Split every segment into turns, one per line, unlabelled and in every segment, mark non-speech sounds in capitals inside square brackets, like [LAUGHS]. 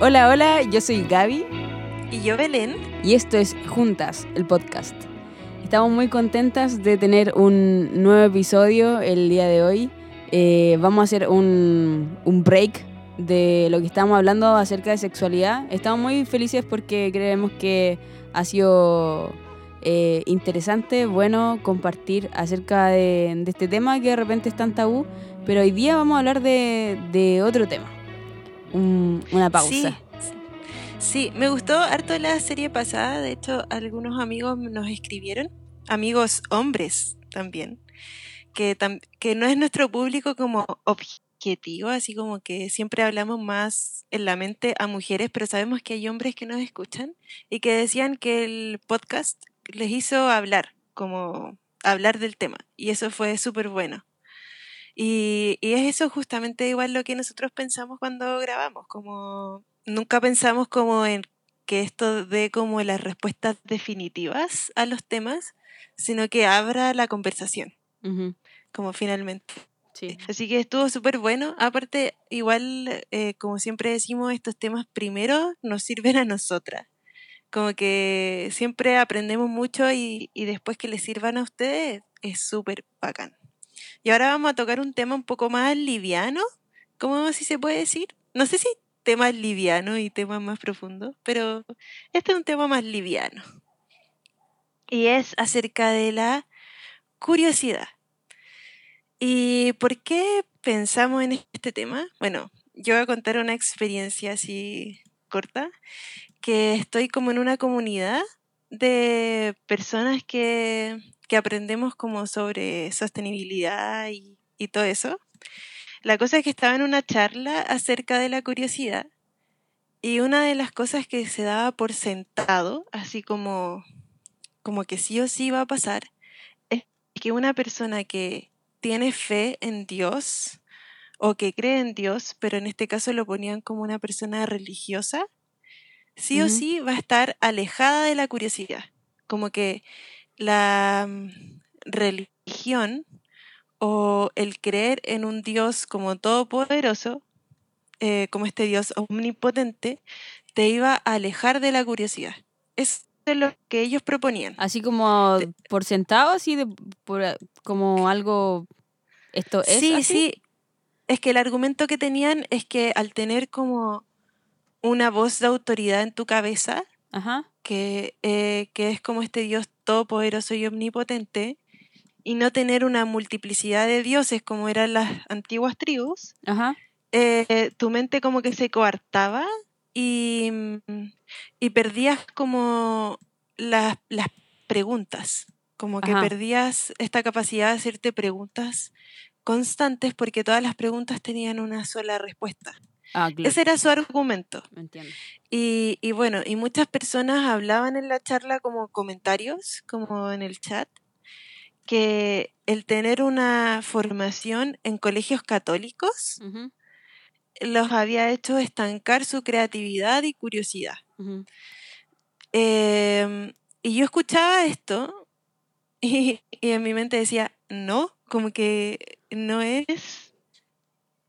Hola, hola, yo soy Gaby
Y yo, Belén.
y esto es Juntas, el podcast. Estamos muy contentas de tener un nuevo episodio el día de hoy. Eh, vamos a hacer un, un break de lo que estamos hablando acerca de sexualidad. Estamos muy felices porque creemos que ha sido eh, interesante, bueno, compartir acerca de, de este tema que de repente es tan tabú. Pero hoy día vamos a hablar de, de otro tema. Un- una pausa.
Sí, me gustó harto la serie pasada. De hecho, algunos amigos nos escribieron, amigos hombres también, que, que no es nuestro público como objetivo, así como que siempre hablamos más en la mente a mujeres, pero sabemos que hay hombres que nos escuchan y que decían que el podcast les hizo hablar, como hablar del tema. Y eso fue súper bueno. Y, y es eso justamente igual lo que nosotros pensamos cuando grabamos, como nunca pensamos como en que esto dé como las respuestas definitivas a los temas, sino que abra la conversación, como finalmente.
sí.
Así que estuvo súper bueno. Aparte, igual, eh, como siempre decimos, estos temas primero nos sirven a nosotras. Como que siempre aprendemos mucho y, y después que les sirvan a ustedes es súper bacán. Y ahora vamos a tocar un tema un poco más liviano, ¿cómo si se puede decir? No sé si temas livianos y temas más profundos, pero este es un tema más liviano. Y es acerca de la curiosidad. ¿Y por qué pensamos en este tema? Bueno, yo voy a contar una experiencia así corta, que estoy como en una comunidad de personas que, que aprendemos como sobre sostenibilidad y, y todo eso. La cosa es que estaba en una charla acerca de la curiosidad y una de las cosas que se daba por sentado, así como, como que sí o sí va a pasar, es que una persona que tiene fe en Dios o que cree en Dios, pero en este caso lo ponían como una persona religiosa, sí o sí va a estar alejada de la curiosidad. Como que la mm, religión o el creer en un Dios como todopoderoso, eh, como este Dios omnipotente, te iba a alejar de la curiosidad. Es de lo que ellos proponían.
Así como por sentado, así de por, a- como algo esto es
Sí,
así.
sí. Es que el argumento que tenían es que al tener como una voz de autoridad en tu cabeza,
Ajá.
que, eh, que es como este Dios todopoderoso y omnipotente, y no tener una multiplicidad de dioses como eran las antiguas tribus,
Ajá.
eh, tu mente como que se coartaba y, y perdías como las, las preguntas, como que
Ajá.
perdías esta capacidad de hacerte preguntas constantes porque todas las preguntas tenían una sola respuesta.
Ah, claro.
Ese era su argumento.
Entiendo.
Y, y bueno, y muchas personas hablaban en la charla como comentarios, como en el chat, que el tener una formación en colegios católicos los había hecho estancar su creatividad y curiosidad. Em, y yo escuchaba esto y, y en mi mente decía, no, como que no es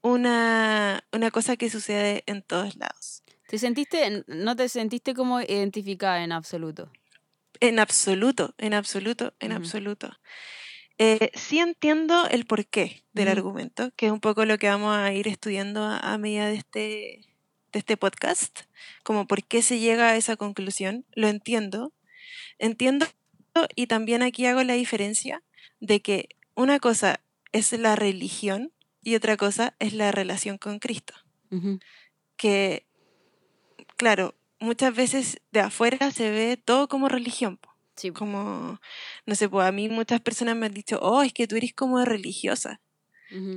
una, una cosa que sucede en todos lados.
¿Te sentiste, no te sentiste como identificada en absoluto?
En absoluto, en absoluto, en absoluto. Eh, sí entiendo el porqué del argumento, que es un poco lo que vamos a ir estudiando a, a medida de este, de este podcast, como por qué se llega a esa conclusión. Lo entiendo. Entiendo y también aquí hago la diferencia de que una cosa es la religión y otra cosa es la relación con Cristo. Que, claro, muchas veces de afuera se ve todo como religión.
Sí.
como, no sé, pues a mí muchas personas me han dicho, oh, es que tú eres como religiosa,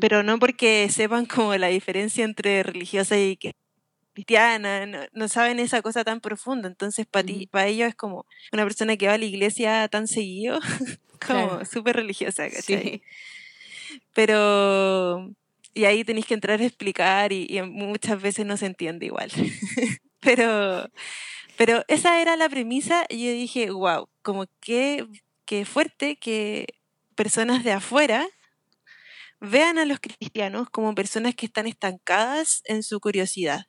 pero no porque sepan como la diferencia entre religiosa y cristiana, no, no saben esa cosa tan profunda, entonces para
Ujú.
para ellos es como una persona que va a la iglesia tan seguido, [LAUGHS] como
Claro.
súper religiosa, ¿cachai?
Sí.
Pero, y ahí tenéis que entrar a explicar y, muchas veces no se entiende igual. [LAUGHS] pero, pero esa era la premisa y yo dije, wow, como que, que fuerte que personas de afuera vean a los cristianos como personas que están estancadas en su curiosidad.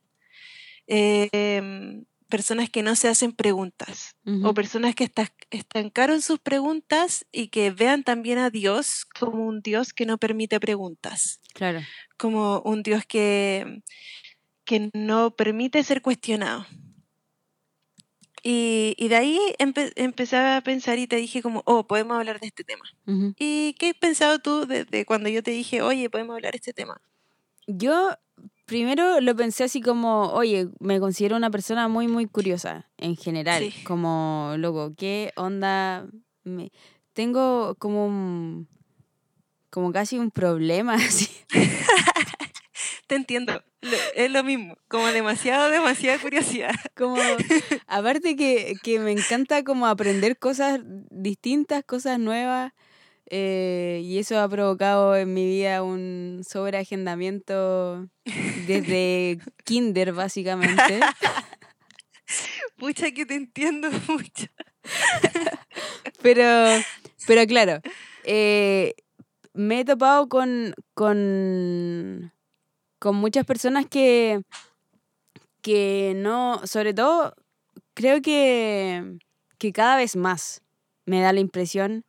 em, personas que no se hacen preguntas o personas que estancaron sus preguntas y que vean también a Dios como un Dios que no permite preguntas.
Claro.
Como un Dios que, que no permite ser cuestionado. Y, de ahí empecé a pensar y te dije como, oh, podemos hablar de este tema. ¿Y qué has pensado tú desde cuando yo te dije, oye, podemos hablar de este tema?
Yo primero lo pensé así como, oye, me considero una persona muy, muy curiosa en general. Como, loco, ¿qué onda? Me... Tengo como un, como casi un problema [LAUGHS] así. [LAUGHS]
Te entiendo. Es lo mismo, como demasiado, demasiada curiosidad. [LAUGHS]
Como, aparte que, que me encanta como aprender cosas distintas, cosas nuevas. Eh, y eso ha provocado en mi vida un sobreagendamiento desde [LAUGHS] kinder, básicamente. [LAUGHS]
Pucha que te entiendo [LAUGHS] mucho.
pero, pero claro, eh, me he topado con, con, con muchas personas que, que no, sobre todo, creo que, que cada vez más me da la impresión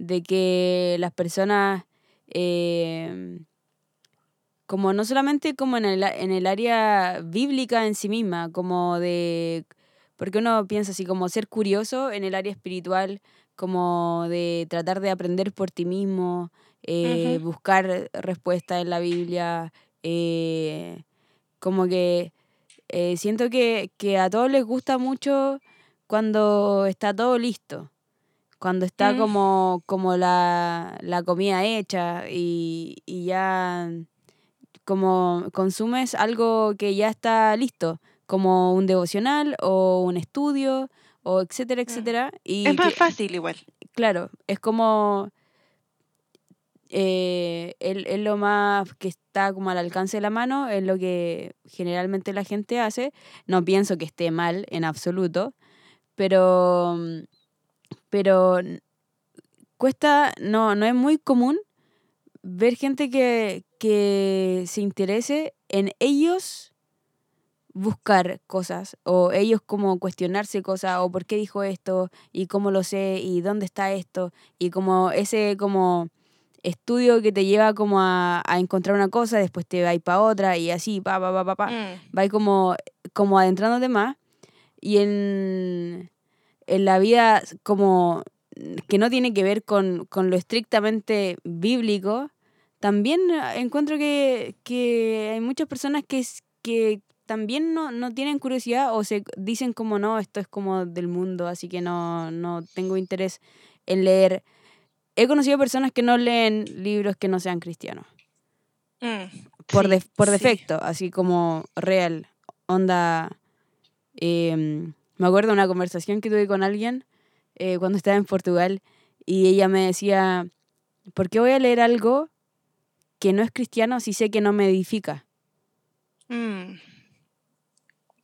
de que las personas, em, como no solamente como en el, en el área bíblica en sí misma, como de, porque uno piensa así como ser curioso en el área espiritual, como de tratar de aprender por ti mismo, eh, buscar respuestas en la Biblia, eh, como que eh, siento que, que, a todos les gusta mucho cuando está todo listo cuando está mm. como, como la, la, comida hecha y, y, ya como consumes algo que ya está listo, como un devocional o un estudio o etcétera, mm. etcétera. Y
es más fácil igual.
Claro, es como... Eh, es, lo más que está como al alcance de la mano, es lo que generalmente la gente hace. No pienso que esté mal en absoluto, pero pero cuesta, no, no es muy común ver gente que, que se interese en ellos buscar cosas o ellos como cuestionarse cosas o por qué dijo esto y cómo lo sé y dónde está esto y como ese como estudio que te lleva como a, encontrar una cosa después te va para otra y así pa pa pa pa pa mm. va como como adentrándote más y en en la vida como que no tiene que ver con, lo estrictamente bíblico, también encuentro que, hay muchas personas que, que también no, tienen curiosidad o se dicen como no, esto es como del mundo, así que no, no tengo interés en leer. He conocido personas que no leen libros que no sean cristianos. Mm, por, por defecto, así como real, onda... Em, me acuerdo de una conversación que tuve con alguien eh, cuando estaba en Portugal y ella me decía, ¿por qué voy a leer algo que no es cristiano si sé que no me edifica?
Mm.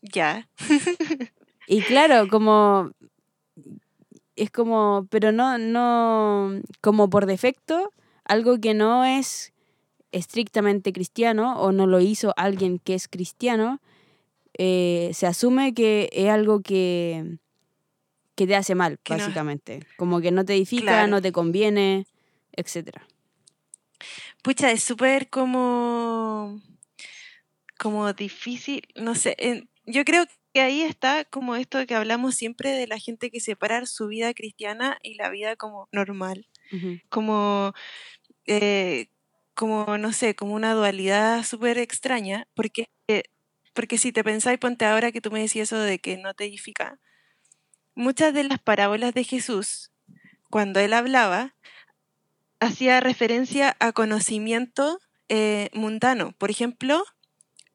Ya. [LAUGHS]
y claro, como es como, pero no, no, como por defecto, algo que no es estrictamente cristiano o no lo hizo alguien que es cristiano, eh, se asume que es algo que, que te hace mal, básicamente. Como que no te edifica, no te conviene, etc.
Pucha, es súper como, como difícil, no sé, yo creo que ahí está como esto que hablamos siempre de la gente que separar su vida cristiana y la vida como normal, como, eh, como, no sé, como una dualidad súper extraña, porque porque si te pensáis, ponte ahora que tú me decías eso de que no te edifica. Muchas de las parábolas de Jesús, cuando él hablaba, hacía referencia a conocimiento eh, mundano. Por ejemplo,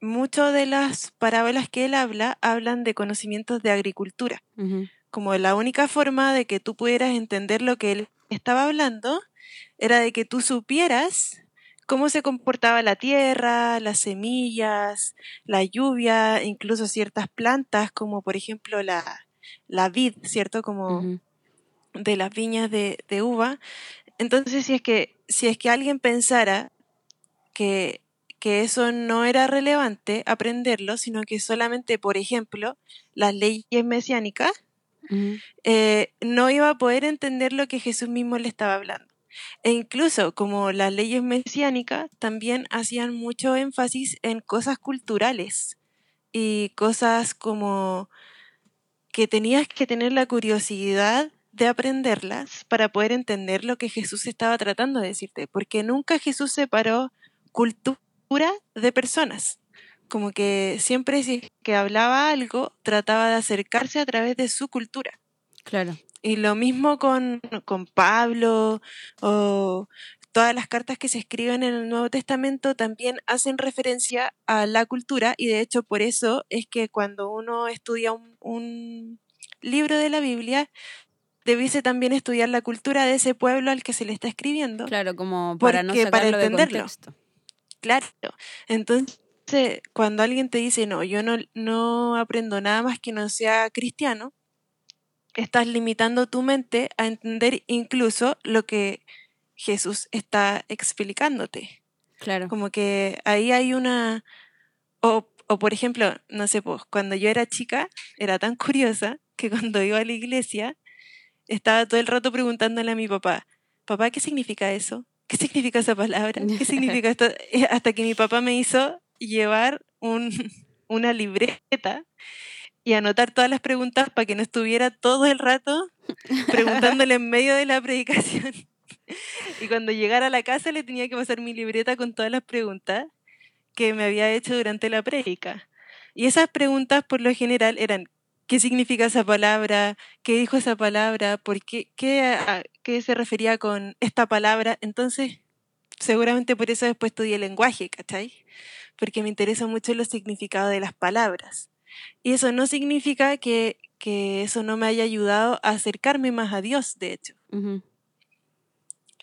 muchas de las parábolas que él habla hablan de conocimientos de agricultura. Como la única forma de que tú pudieras entender lo que él estaba hablando era de que tú supieras cómo se comportaba la tierra, las semillas, la lluvia, incluso ciertas plantas, como por ejemplo la, la vid, ¿cierto? Como de las viñas de, uva. Entonces, si es que, si es que alguien pensara que, que eso no era relevante aprenderlo, sino que solamente, por ejemplo, las leyes mesiánicas, eh, no iba a poder entender lo que Jesús mismo le estaba hablando. E incluso como las leyes mesiánicas también hacían mucho énfasis en cosas culturales y cosas como que tenías que tener la curiosidad de aprenderlas para poder entender lo que Jesús estaba tratando de decirte, porque nunca Jesús separó cultura de personas. Como que siempre si que hablaba algo, trataba de acercarse a través de su cultura.
Claro.
Y lo mismo con, con Pablo o todas las cartas que se escriben en el Nuevo Testamento también hacen referencia a la cultura y de hecho por eso es que cuando uno estudia un, libro de la Biblia, debiese también estudiar la cultura de ese pueblo al que se le está escribiendo.
Claro, como para no sacarlo para entenderlo. De contexto.
Claro. Entonces, cuando alguien te dice, no, yo no, no aprendo nada más que no sea cristiano, estás limitando tu mente a entender incluso lo que Jesús está explicándote.
Claro.
Como que ahí hay una... O, o por ejemplo, no sé, pues cuando yo era chica, era tan curiosa que cuando iba a la iglesia, estaba todo el rato preguntándole a mi papá, papá, ¿qué significa eso? ¿Qué significa esa palabra? ¿Qué significa esto? [LAUGHS] Hasta que mi papá me hizo llevar un, [LAUGHS] una libreta y anotar todas las preguntas para que no estuviera todo el rato preguntándole en medio de la predicación. [LAUGHS] Y cuando llegara a la casa le tenía que pasar mi libreta con todas las preguntas que me había hecho durante la prédica. Y esas preguntas por lo general eran ¿qué significa esa palabra? ¿Qué dijo esa palabra? ¿Por qué, qué, qué se refería con esta palabra? Entonces, seguramente por eso después estudié lenguaje, ¿cachai? Porque me interesa mucho los significados de las palabras. Y eso no significa que, que eso no me haya ayudado a acercarme más a Dios, de hecho.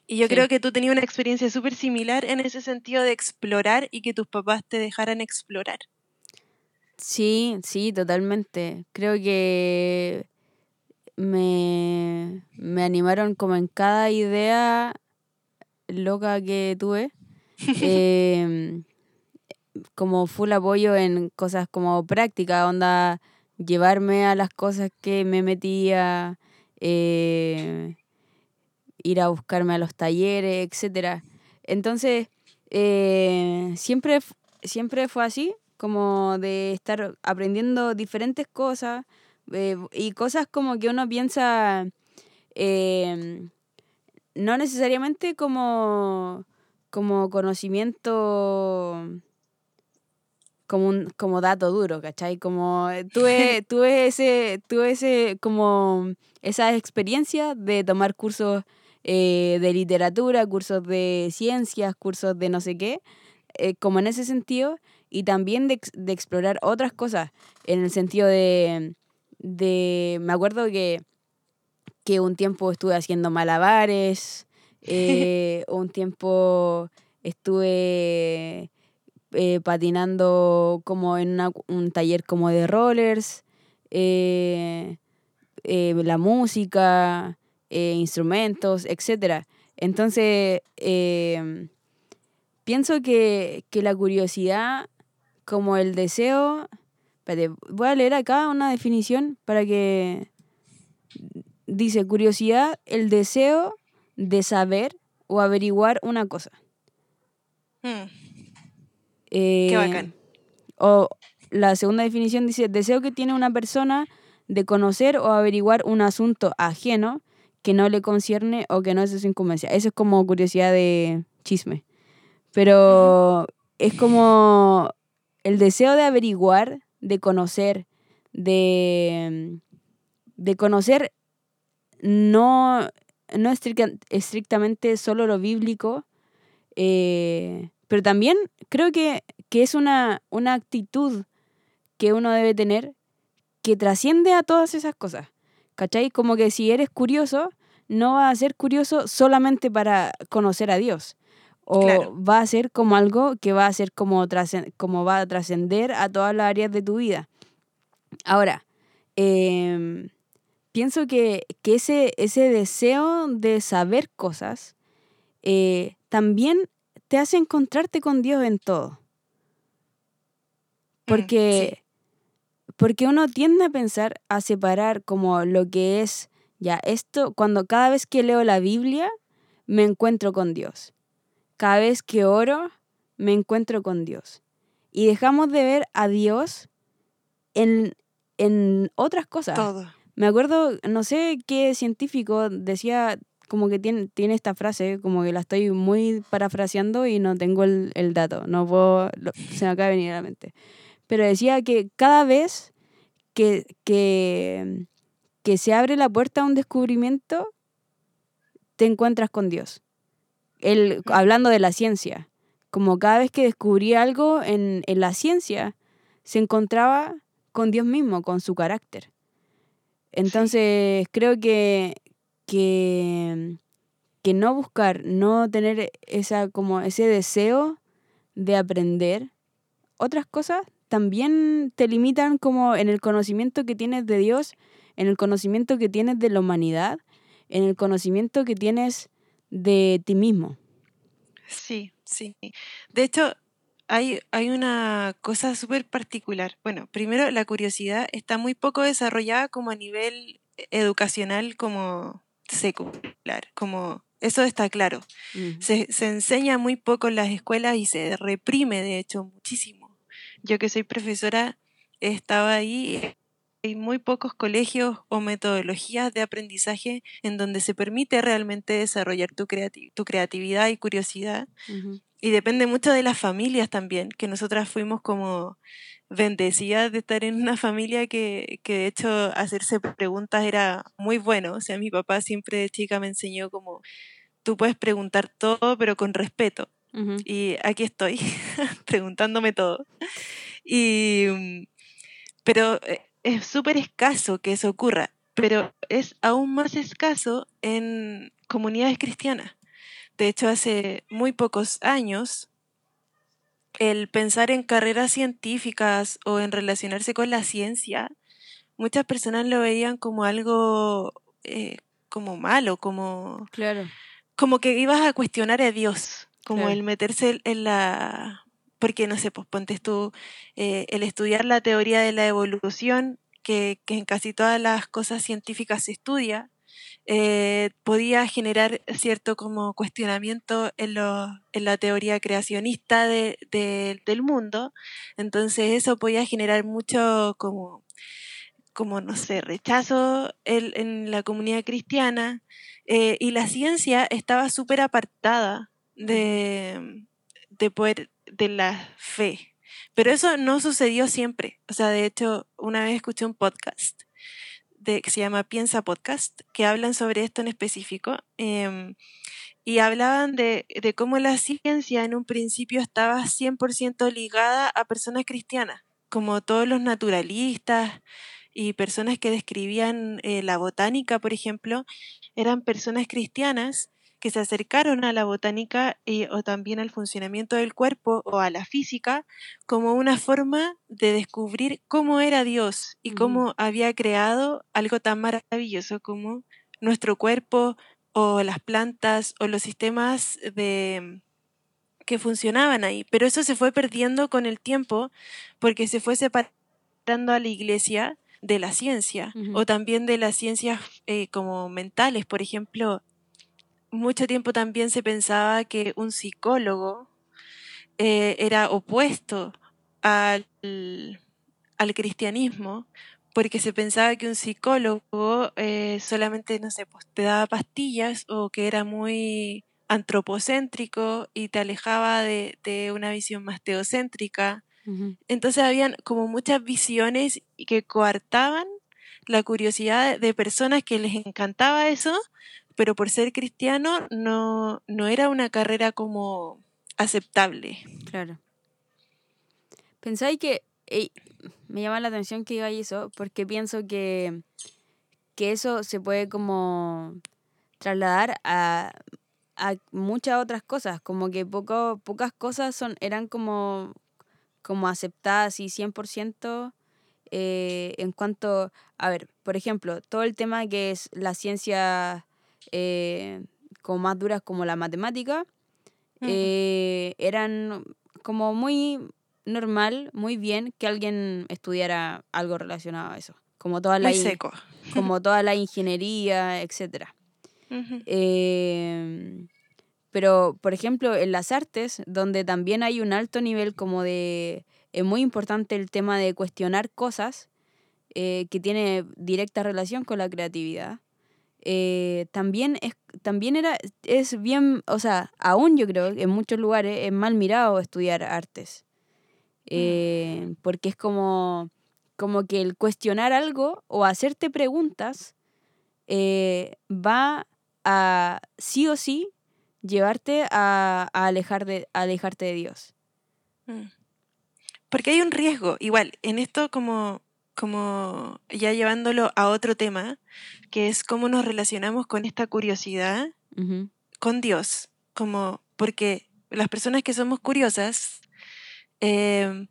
Y yo creo que tú tenías una experiencia súper similar en ese sentido de explorar y que tus papás te dejaran explorar.
Sí, sí, totalmente. Creo que me, me animaron como en cada idea loca que tuve. [LAUGHS] Em, como full apoyo en cosas como práctica, onda llevarme a las cosas que me metía, eh, ir a buscarme a los talleres, etc. Entonces, eh, siempre, siempre fue así, como de estar aprendiendo diferentes cosas eh, y cosas como que uno piensa, no necesariamente como, como conocimiento como un como dato duro, ¿cachai? Como eh, tuve, [LAUGHS] tuve ese, tuve ese, como esa experiencia de tomar cursos eh, de literatura, cursos de ciencias, cursos de no sé qué, eh, como en ese sentido, y también de, de, explorar otras cosas, en el sentido de, de me acuerdo que, que un tiempo estuve haciendo malabares, [LAUGHS] un tiempo estuve eh, patinando como en un taller como de rollers, eh, eh, la música, instrumentos, etc. Entonces, pienso que, que, la curiosidad, como el deseo, voy a leer acá una definición para que dice curiosidad, el deseo de saber o averiguar una cosa. Hmm.
Qué eh, bacán.
O la segunda definición dice, deseo que tiene una persona de conocer o averiguar un asunto ajeno que no le concierne o que no es de su incumbencia. Eso es como curiosidad de chisme. Pero es como el deseo de averiguar, de conocer, de, de conocer no, no estrictamente solo lo bíblico, eh, pero también creo que, es una, una actitud que uno debe tener que trasciende a todas esas cosas. ¿Cachai? Como que si eres curioso, no va a ser curioso solamente para conocer a Dios. O va a ser como algo que va a ser como, como va a trascender a todas las áreas de tu vida. Ahora, em, pienso que, ese, ese deseo de saber cosas eh, también te hace encontrarte con Dios en todo. Porque, porque uno tiende a pensar, a separar como lo que es, ya, esto, cuando cada vez que leo la Biblia, me encuentro con Dios. Cada vez que oro, me encuentro con Dios. Y dejamos de ver a Dios en, en otras cosas.
Todo.
Me acuerdo, no sé qué científico decía, como que tiene, tiene esta frase, como que la estoy muy parafraseando y no tengo el, el dato, no puedo, se me acaba de venir a la mente. Pero decía que cada vez que, que, que se abre la puerta a un descubrimiento, te encuentras con Dios. El, hablando de la ciencia, como cada vez que descubría algo en, en la ciencia, se encontraba con Dios mismo, con su carácter. Entonces, creo que, que, que no buscar, no tener esa, como ese deseo de aprender otras cosas, también te limitan como en el conocimiento que tienes de Dios, en el conocimiento que tienes de la humanidad, en el conocimiento que tienes de ti mismo.
Sí, sí. De hecho, hay, hay una cosa súper particular. Bueno, primero, la curiosidad está muy poco desarrollada como a nivel educacional como secular, como eso está claro. Se, se enseña muy poco en las escuelas y se reprime, de hecho, muchísimo. Yo que soy profesora, estaba ahí. Hay muy pocos colegios o metodologías de aprendizaje en donde se permite realmente desarrollar tu, creati- tu creatividad y curiosidad. Y depende mucho de las familias también, que nosotras fuimos como bendecidas de estar en una familia que, que de hecho hacerse preguntas era muy bueno. O sea, mi papá siempre de chica me enseñó como, tú puedes preguntar todo, pero con respeto. Y aquí estoy, [LAUGHS] preguntándome todo. Y, mm, pero eh, es súper escaso que eso ocurra, pero es aún más escaso en comunidades cristianas. De hecho, hace muy pocos años, el pensar en carreras científicas o en relacionarse con la ciencia, muchas personas lo veían como algo eh, como malo, como,
Claro.
como que ibas a cuestionar a Dios, como
Claro.
el meterse en la... Porque, no sé, pues pontes tú, eh, el estudiar la teoría de la evolución, que, que en casi todas las cosas científicas se estudia, eh, podía generar cierto como cuestionamiento en, lo- en la teoría creacionista de- de- del mundo. Entonces eso podía generar mucho como, como no sé, rechazo en, en la comunidad cristiana. eh, y la ciencia estaba súper apartada de, de poder, de la fe. Pero eso no sucedió siempre. O sea, de hecho, una vez escuché un podcast de, que se llama Piensa Podcast, que hablan sobre esto en específico. em, y hablaban de, de cómo la ciencia en un principio estaba 100% ligada a personas cristianas, como todos los naturalistas y personas que describían eh, la botánica, por ejemplo, eran personas cristianas que se acercaron a la botánica y- o también al funcionamiento del cuerpo o a la física como una forma de descubrir cómo era Dios y cómo había creado algo tan maravilloso como nuestro cuerpo o las plantas o los sistemas de que funcionaban ahí. Pero eso se fue perdiendo con el tiempo porque se fue separando a la iglesia de la ciencia o también de las ciencias eh, como mentales. Por ejemplo, mucho tiempo también se pensaba que un psicólogo eh, era opuesto al, al cristianismo, porque se pensaba que un psicólogo eh, solamente, no sé, pues te daba pastillas o que era muy antropocéntrico y te alejaba de, de una visión más teocéntrica. Entonces habían como muchas visiones que coartaban la curiosidad de personas que les encantaba eso, pero por ser cristiano no, no era una carrera como aceptable.
Claro. Pensáis que me llama la atención que digáis eso, porque pienso que, que eso se puede como trasladar a, a muchas otras cosas, como que poco, pocas cosas son, eran como, como aceptadas y 100% eh, en cuanto, a ver, por ejemplo, todo el tema que es la ciencia eh, como más duras como la matemática, eh, eran como muy normal, muy bien que alguien estudiara algo relacionado a eso. Como toda la,
seco.
como [LAUGHS] toda la ingeniería, etc. Eh, pero, por ejemplo, en las artes, donde también hay un alto nivel como de... Es muy importante el tema de cuestionar cosas eh, que tiene directa relación con la creatividad. Eh, también es también era es bien o sea aún yo creo que en muchos lugares es mal mirado estudiar artes eh, porque es como como que el cuestionar algo o hacerte preguntas eh, va a sí o sí llevarte a, a alejar de, a alejarte de Dios.
Mm. Porque hay un riesgo, igual, en esto como, como ya llevándolo a otro tema, que es cómo nos relacionamos con esta curiosidad con Dios, como porque las personas que somos curiosas eh,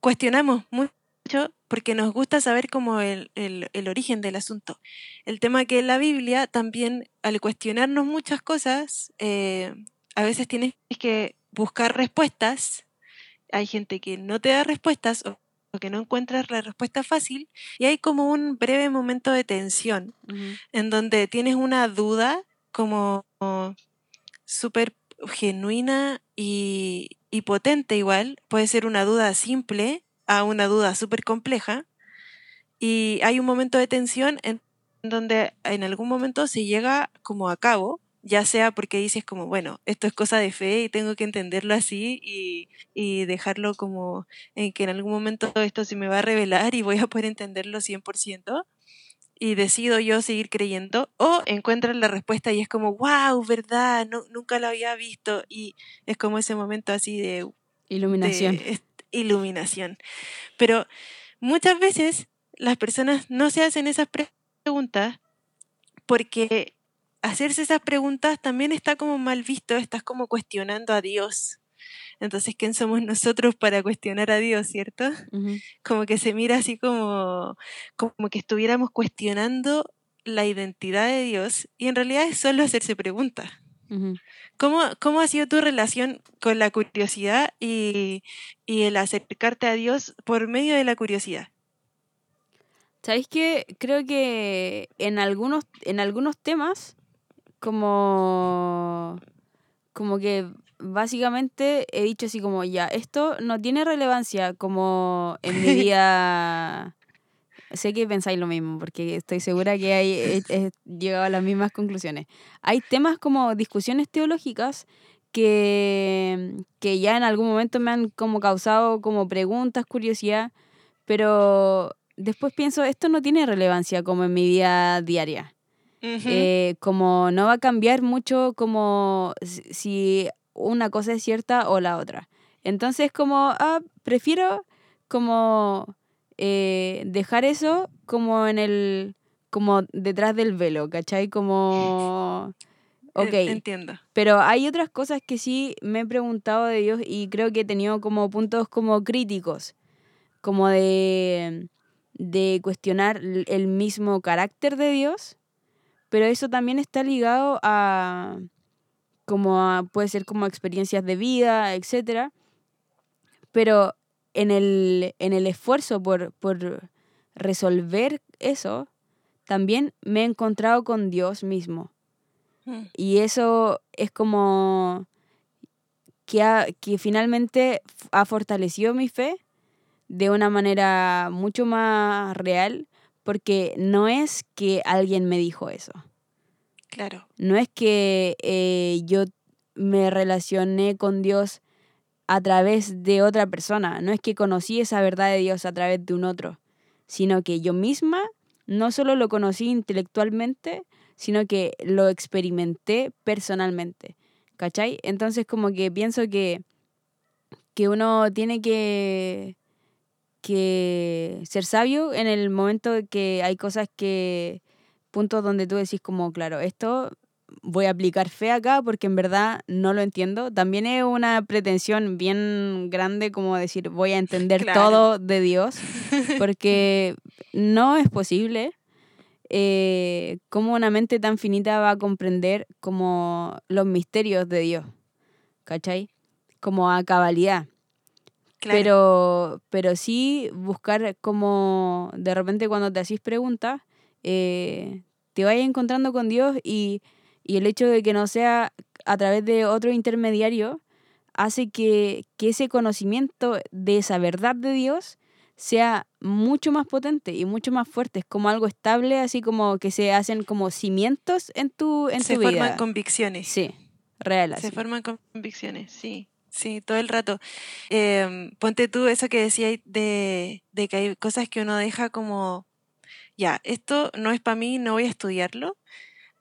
cuestionamos mucho porque nos gusta saber como el, el- el origen del asunto. El tema que la Biblia también al cuestionarnos muchas cosas, eh, a veces tienes que buscar respuestas. Hay gente que no te da respuestas o, o que no encuentras la respuesta fácil y hay como un breve momento de tensión en donde tienes una duda como súper genuina y, y potente igual. Puede ser una duda simple a una duda súper compleja. Y hay un momento de tensión en donde en algún momento se llega como a cabo, ya sea porque dices como, bueno, esto es cosa de fe y tengo que entenderlo así y, y dejarlo como en que en algún momento esto se me va a revelar y voy a poder entenderlo 100% y decido yo seguir creyendo, o encuentras la respuesta y es como, wow, verdad, no, nunca lo había visto, y es como ese momento así de,
Iluminación.
de iluminación. Pero muchas veces las personas no se hacen esas pre- preguntas porque hacerse esas preguntas también está como mal visto, estás como cuestionando a Dios. Entonces, ¿quién somos nosotros para cuestionar a Dios, cierto? Como que se mira así como, como que estuviéramos cuestionando la identidad de Dios y en realidad es solo hacerse preguntas. ¿Cómo, cómo ha sido tu relación con la curiosidad y, y el acercarte a Dios por medio de la curiosidad?
¿Sabéis qué? Creo que en algunos, en algunos temas, como, como que básicamente he dicho así como, ya, esto no tiene relevancia como en mi vida. [LAUGHS] Sé que pensáis lo mismo, porque estoy segura que hay, he, he llegado a las mismas conclusiones. Hay temas como discusiones teológicas que, que ya en algún momento me han como causado como preguntas, curiosidad, pero después pienso, esto no tiene relevancia como en mi vida diaria. Eh, como no va a cambiar mucho como si una cosa es cierta o la otra. Entonces como, ah, prefiero como eh, dejar eso como en el, como detrás del velo, ¿cachai? Como, [LAUGHS] ok,
En- Entiendo.
pero hay otras cosas que sí me he preguntado de Dios y creo que he tenido como puntos como críticos, como de, de cuestionar el mismo carácter de Dios, pero eso también está ligado a, como a, puede ser como experiencias de vida, etcétera, pero en el, en el esfuerzo por, por resolver eso, también me he encontrado con Dios mismo.
Mm.
Y eso es como que, ha- que finalmente ha fortalecido mi fe de una manera mucho más real, porque no es que alguien me dijo eso.
Claro.
No es que eh, yo me relacioné con Dios a través de otra persona. No es que conocí esa verdad de Dios a través de un otro, sino que yo misma no solo lo conocí intelectualmente, sino que lo experimenté personalmente. ¿Cachai? Entonces como que pienso que, que uno tiene que, que ser sabio en el momento de que hay cosas que, puntos donde tú decís como, claro, esto voy a aplicar fe acá porque en verdad no lo entiendo. También es una pretensión bien grande como decir voy a [LAUGHS] entender
Claro.
todo de Dios, porque [LAUGHS] no es posible. Eh, cómo una mente tan finita va a comprender como los misterios de Dios, ¿cachai? Como a cabalidad. Pero, pero sí buscar como de repente cuando te hacís preguntas, eh, te vayas encontrando con Dios y, y, el hecho de que no sea a través de otro intermediario hace que, que ese conocimiento de esa verdad de Dios sea mucho más potente y mucho más fuerte, es como algo estable, así como que se hacen como cimientos en tu, en
se
tu vida.
Se forman convicciones.
Sí, real.
Se forman convicciones, sí. Sí, todo el rato. Eh, ponte tú eso que decías de, de que hay cosas que uno deja como, ya, esto no es para mí, no voy a estudiarlo.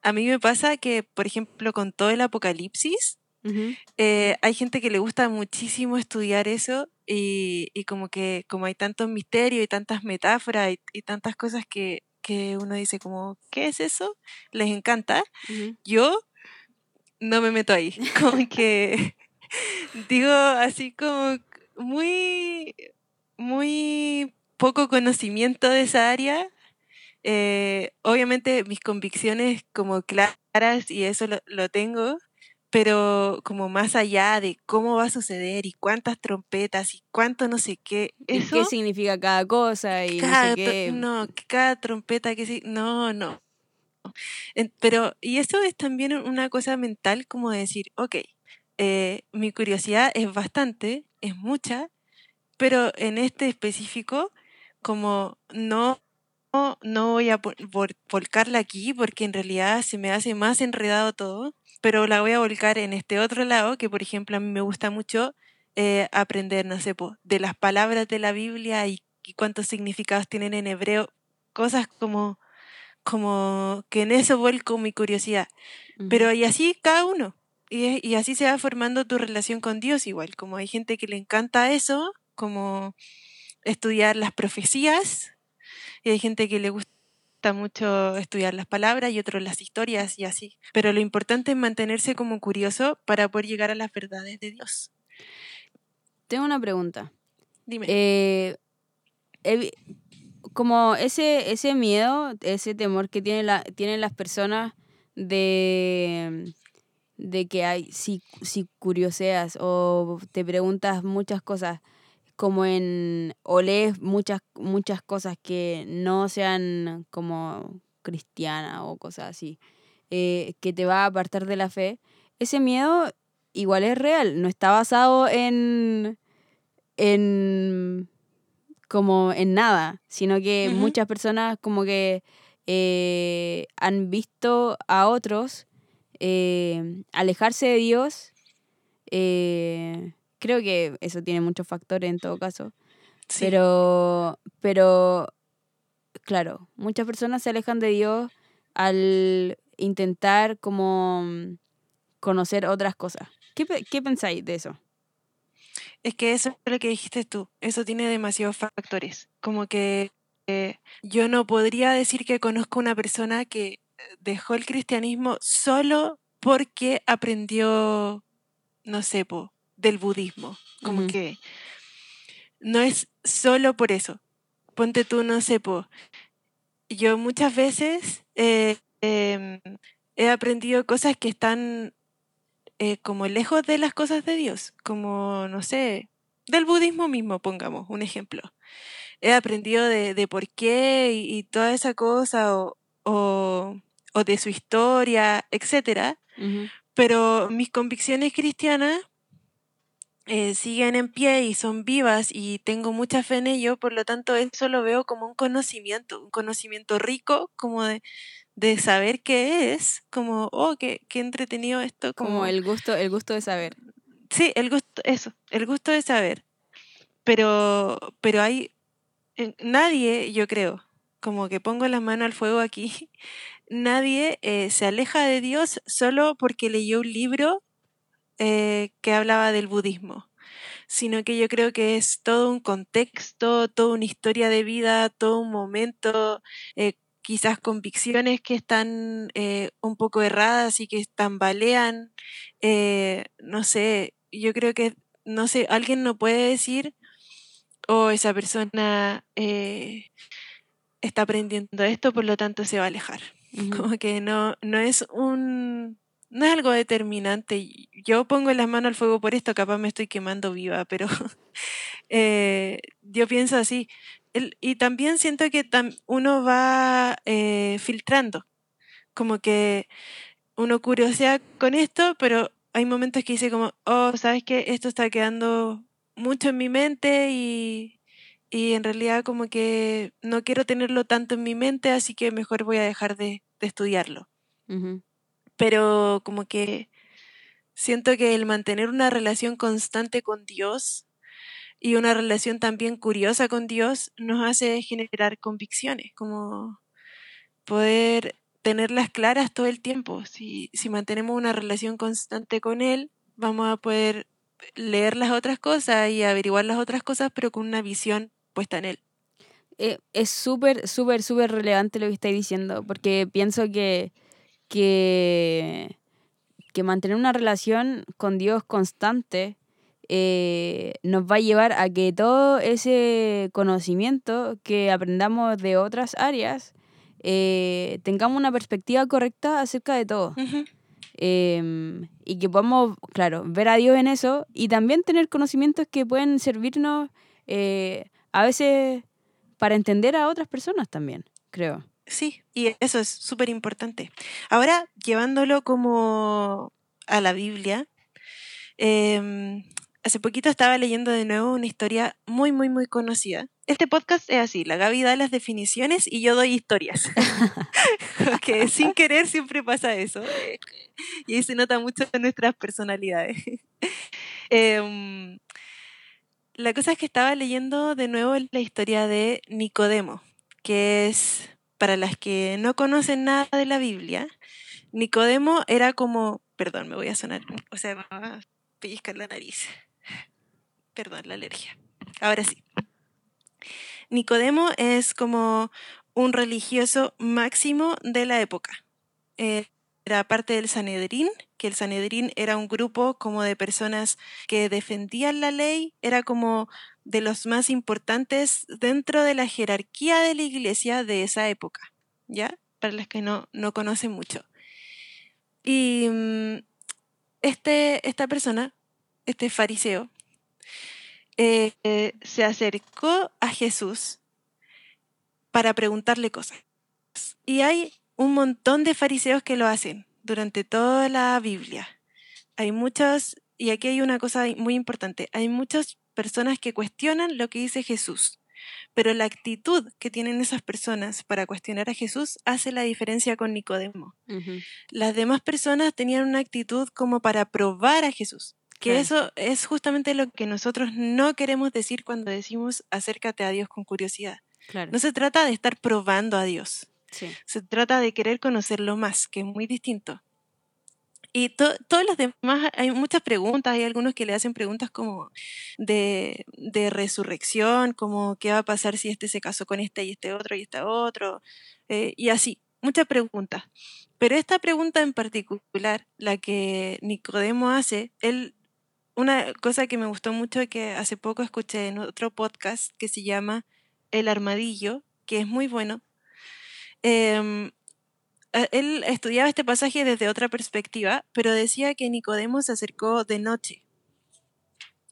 A mí me pasa que, por ejemplo, con todo el apocalipsis, eh, hay gente que le gusta muchísimo estudiar eso y, y, como que como hay tantos misterios y tantas metáforas y, y tantas cosas que, que, uno dice como, ¿qué es eso? Les encanta. Yo no me meto ahí. [LAUGHS] Como [LAUGHS] que [LAUGHS] digo así como muy, muy poco conocimiento de esa área. Eh, obviamente mis convicciones como claras y eso lo, lo, tengo, pero como más allá de cómo va a suceder y cuántas trompetas y cuánto no sé qué.
Eso, ¿Qué significa cada cosa y cada, no sé qué?
No, cada trompeta que no, no. Pero, y eso es también una cosa mental como decir, ok, eh, mi curiosidad es bastante, es mucha, pero en este específico, como no, no voy a volcarla aquí porque en realidad se me hace más enredado todo, pero la voy a volcar en este otro lado, que por ejemplo a mí me gusta mucho eh, aprender, no sé, de las palabras de la Biblia y, y cuántos significados tienen en hebreo, cosas como como que en eso vuelco mi curiosidad. Pero y así cada uno. Y, y, así se va formando tu relación con Dios igual. Como hay gente que le encanta eso, como estudiar las profecías, y hay gente que le gusta mucho estudiar las palabras y otros las historias y así. Pero lo importante es mantenerse como curioso para poder llegar a las verdades de Dios.
Tengo una pregunta.
Dime.
Eh, como ese, ese miedo, ese temor que tiene la, tienen las personas de, de que hay, si, si curioseas o te preguntas muchas cosas, como en, o lees muchas, muchas cosas que no sean como cristiana o cosas así, eh, que te va a apartar de la fe, ese miedo igual es real, no está basado en, en como en nada, sino que muchas personas como que eh, han visto a otros eh, alejarse de Dios. Eh, creo que eso tiene muchos factores en todo caso. Pero, pero, claro, muchas personas se alejan de Dios al intentar como conocer otras cosas. ¿Qué, qué pensáis de eso?
Es que eso es lo que dijiste tú, eso tiene demasiados factores. Como que eh, yo no podría decir que conozco una persona que dejó el cristianismo solo porque aprendió, no sé, po, del budismo. Como que no es solo por eso. Ponte tú, no sé, po. Yo muchas veces eh, em, he aprendido cosas que están eh, como lejos de las cosas de Dios, como, no sé, del budismo mismo, pongamos un ejemplo. He aprendido de, de por qué y, toda esa cosa, o, o, o, de su historia, etc. Pero mis convicciones cristianas eh, siguen en pie y son vivas y tengo mucha fe en ello, por lo tanto eso lo veo como un conocimiento, un conocimiento rico, como de, de saber qué es, como, oh, qué, qué entretenido esto.
Como, el gusto, el gusto de saber.
Sí, el gusto, eso, el gusto de saber. Pero, pero hay nadie, yo creo, como que pongo la mano al fuego aquí, nadie eh, se aleja de Dios solo porque leyó un libro eh, que hablaba del budismo, sino que yo creo que es todo un contexto, toda una historia de vida, todo un momento, eh, quizás convicciones que están un poco erradas y que tambalean, no sé, yo creo que, no sé, alguien no puede decir, oh, esa persona está aprendiendo esto, por lo tanto se va a alejar. [LAUGHS] Como que no, no es un, no es algo determinante. Yo pongo las manos al fuego por esto, capaz me estoy quemando viva, pero [LAUGHS] Eh, yo pienso así. y también siento que uno va eh, filtrando, como que uno curiosea con esto, pero hay momentos que dice como, oh, ¿sabes qué? Esto está quedando mucho en mi mente y, y en realidad como que no quiero tenerlo tanto en mi mente, así que mejor voy a dejar de, estudiarlo. Pero como que siento que el mantener una relación constante con Dios y una relación también curiosa con Dios nos hace generar convicciones, como poder tenerlas claras todo el tiempo. Si, si mantenemos una relación constante con Él, vamos a poder leer las otras cosas y averiguar las otras cosas, pero con una visión puesta en Él.
Eh, es súper, súper, súper relevante lo que estáis diciendo, porque pienso que, que, que mantener una relación con Dios constante eh, nos va a llevar a que todo ese conocimiento que aprendamos de otras áreas eh, tengamos una perspectiva correcta acerca de todo. Em, y que podamos, claro, ver a Dios en eso y también tener conocimientos que pueden servirnos eh, a veces para entender a otras personas también, creo.
Sí, y eso es súper importante. Ahora, llevándolo como a la Biblia, eh, Hace poquito estaba leyendo de nuevo una historia muy, muy, muy conocida. Este podcast es así, la Gaby da las definiciones y yo doy historias. [LAUGHS] que sin querer siempre pasa eso. y ahí se nota mucho en nuestras personalidades. [LAUGHS] Em, la cosa es que estaba leyendo de nuevo la historia de Nicodemo, que es, para las que no conocen nada de la Biblia, Nicodemo era como, perdón, me voy a sonar, o sea, me va a pellizcar la nariz. Perdón, la alergia. Ahora sí. Nicodemo es como un religioso máximo de la época. Eh, era parte del Sanedrín, que el Sanedrín era un grupo como de personas que defendían la ley, era como de los más importantes dentro de la jerarquía de la iglesia de esa época, ¿ya? Para las que no, no conocen mucho. Y mm, este, esta persona, este fariseo, eh, se acercó a Jesús para preguntarle cosas. Y hay un montón de fariseos que lo hacen durante toda la Biblia. Hay muchos, y aquí hay una cosa muy importante, hay muchas personas que cuestionan lo que dice Jesús, pero la actitud que tienen esas personas para cuestionar a Jesús hace la diferencia con Nicodemo. Las demás personas tenían una actitud como para probar a Jesús. Que eso es justamente lo que nosotros no queremos decir cuando decimos acércate a Dios con curiosidad. No se trata de estar probando a Dios. Se trata de querer conocerlo más, que es muy distinto. Y todos los demás, hay muchas preguntas, hay algunos que le hacen preguntas como de, de, resurrección, como qué va a pasar si este se casó con este y este otro y este otro, eh, y así, muchas preguntas. Pero esta pregunta en particular, la que Nicodemo hace, él una cosa que me gustó mucho que hace poco escuché en otro podcast que se llama El Armadillo, que es muy bueno. Em, él estudiaba este pasaje desde otra perspectiva, pero decía que Nicodemo se acercó de noche.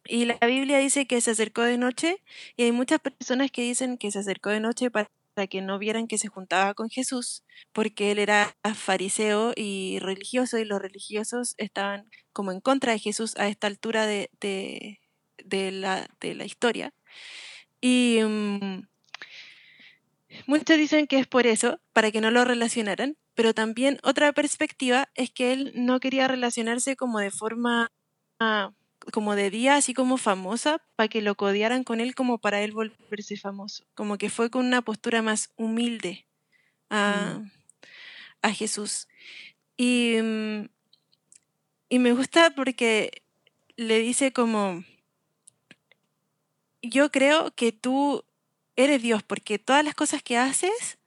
Y la Biblia dice que se acercó de noche y hay muchas personas que dicen que se acercó de noche para que no vieran que se juntaba con Jesús, porque él era fariseo y religioso y los religiosos estaban como en contra de Jesús a esta altura de, de, la, de la, historia. Y mm, muchos dicen que es por eso, para que no lo relacionaran, pero también otra perspectiva es que él no quería relacionarse como de forma, ah, como de día, así como famosa, para que lo codiaran con él como para él volverse famoso, como que fue con una postura más humilde a, mm. a Jesús. Y mm, y me gusta porque le dice como, yo creo que tú eres Dios, porque todas las cosas que haces,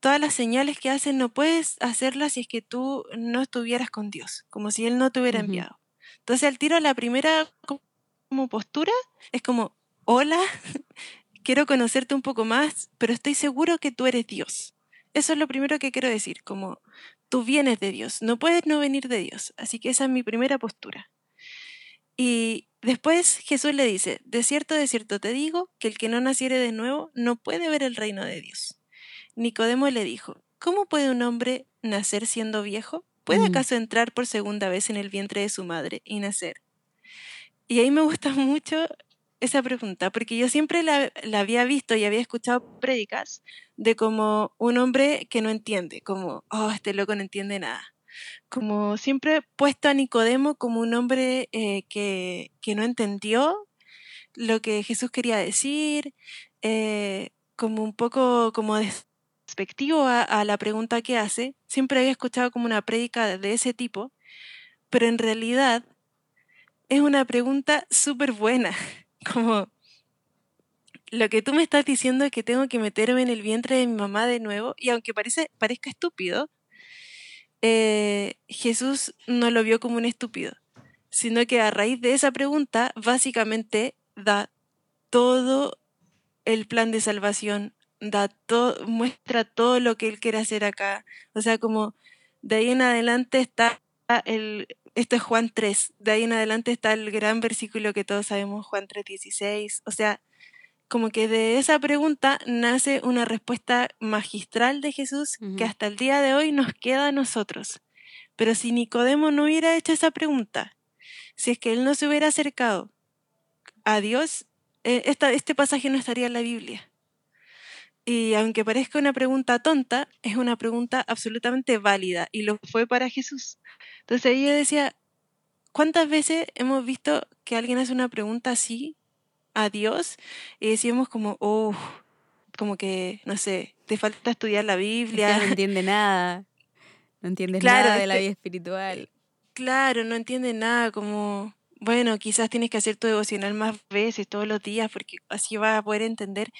todas las señales que haces, no puedes hacerlas si es que tú no estuvieras con Dios, como si Él no te hubiera enviado. Entonces al tiro la primera como postura es como, hola, [LAUGHS] quiero conocerte un poco más, pero estoy seguro que tú eres Dios. Eso es lo primero que quiero decir, como tú vienes de Dios, no puedes no venir de Dios. Así que esa es mi primera postura. Y Después Jesús le dice, de cierto, de cierto te digo, que el que no naciere de nuevo no puede ver el reino de Dios. Nicodemo le dijo, ¿cómo puede un hombre nacer siendo viejo? ¿Puede
Mm.
acaso entrar por segunda vez en el vientre de su madre y nacer? Y ahí me gusta [LAUGHS] mucho esa pregunta, porque yo siempre la, la había visto y había escuchado prédicas de como un hombre que no entiende, como, oh, este loco no entiende nada. Como siempre puesto a Nicodemo como un hombre eh, que, que no entendió lo que Jesús quería decir, eh, como un poco como despectivo a, a la pregunta que hace. Siempre había escuchado como una prédica de ese tipo, pero en realidad es una pregunta súper buena. [LAUGHS] Como lo que tú me estás diciendo es que tengo que meterme en el vientre de mi mamá de nuevo, y aunque parece, parezca estúpido, eh, Jesús no lo vio como un estúpido, sino que a raíz de esa pregunta, básicamente da todo el plan de salvación, da todo, muestra todo lo que él quiere hacer acá. O sea, como de ahí en adelante está el, esto es Juan 3, de ahí en adelante está el gran versículo que todos sabemos, Juan 3:16. O sea, como que de esa pregunta nace una respuesta magistral de Jesús que hasta el día de hoy nos queda a nosotros. Pero si Nicodemo no hubiera hecho esa pregunta, si es que él no se hubiera acercado a Dios, eh, esta- este pasaje no estaría en la Biblia. Y aunque parezca una pregunta tonta, es una pregunta absolutamente válida y lo fue para Jesús. Entonces yo decía, ¿cuántas veces hemos visto que alguien hace una pregunta así a Dios y decimos como, oh, como que, no sé, te falta estudiar la Biblia,
no [LAUGHS] entiende nada. No entiendes
Claro,
nada de la vida espiritual.
Claro, no entiende nada, como, bueno, quizás tienes que hacer tu devocional más veces, todos los días, porque así vas a poder entender.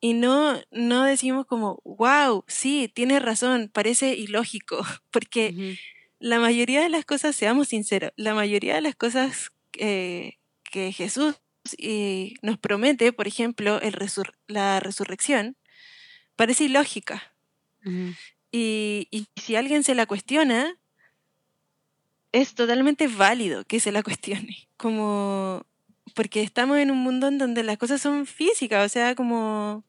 Y no, no decimos como, wow, sí, tienes razón, parece ilógico, [LAUGHS] porque la mayoría de las cosas, seamos sinceros, la mayoría de las cosas eh, que Jesús eh, nos promete, por ejemplo, el resur- la resurrección, parece ilógica. Y, y si alguien se la cuestiona, es totalmente válido que se la [LAUGHS] cuestione. Como, porque estamos en un mundo en donde las cosas son físicas, o sea, como,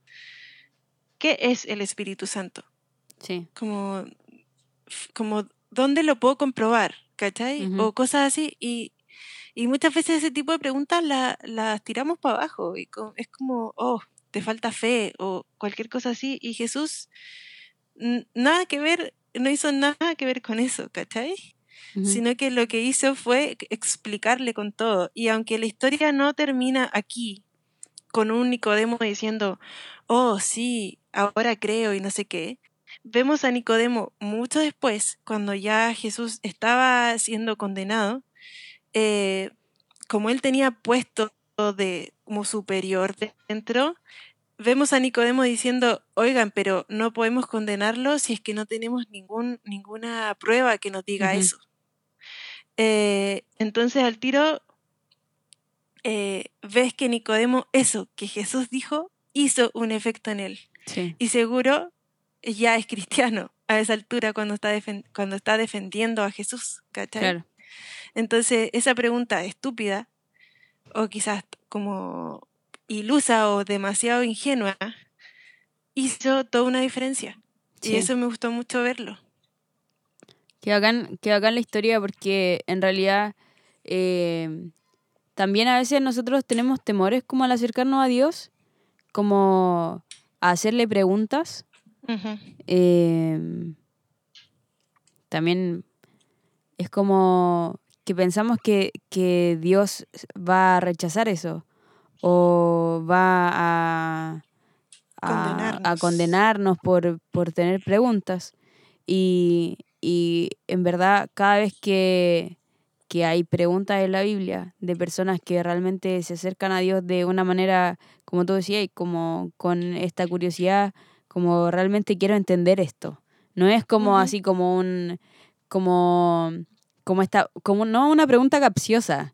¿qué es el Espíritu Santo?
Sí.
Como, como, ¿dónde lo puedo comprobar? ¿Cachai? O cosas así. Y, y muchas veces ese tipo de preguntas la- las tiramos para abajo. Y es como, oh, te falta fe o cualquier cosa así. Y Jesús, nada que ver, no hizo nada que ver con eso, ¿cachai? Sino que lo que hizo fue explicarle con todo. Y aunque la historia no termina aquí, con un Nicodemo diciendo, oh, sí, ahora creo y no sé qué, vemos a Nicodemo mucho después, cuando ya Jesús estaba siendo condenado, eh, como él tenía puesto de como superior dentro, vemos a Nicodemo diciendo, oigan, pero no podemos condenarlo si es que no tenemos ningún, ninguna prueba que nos diga eso. Eh, entonces al tiro eh, ves que Nicodemo, eso que Jesús dijo, hizo un efecto en él.
Sí.
Y seguro ya es cristiano a esa altura cuando está, cuando está defendiendo a Jesús. ¿cachai?
Claro.
Entonces esa pregunta estúpida o quizás como ilusa o demasiado ingenua hizo toda una diferencia.
Sí.
Y eso me gustó mucho verlo.
Qué bacán, qué bacán la historia porque en realidad eh, también a veces nosotros tenemos temores como al acercarnos a Dios, como a hacerle preguntas. Eh, también es como que pensamos que, que Dios va a rechazar eso o va a, a- a
Condenarnos.
por, por tener preguntas. Y, y en verdad cada vez que, que hay preguntas en la Biblia de personas que realmente se acercan a Dios de una manera, como tú decías, como con esta curiosidad, como realmente quiero entender esto. No es como así como un, como, como esta, como no una pregunta capciosa,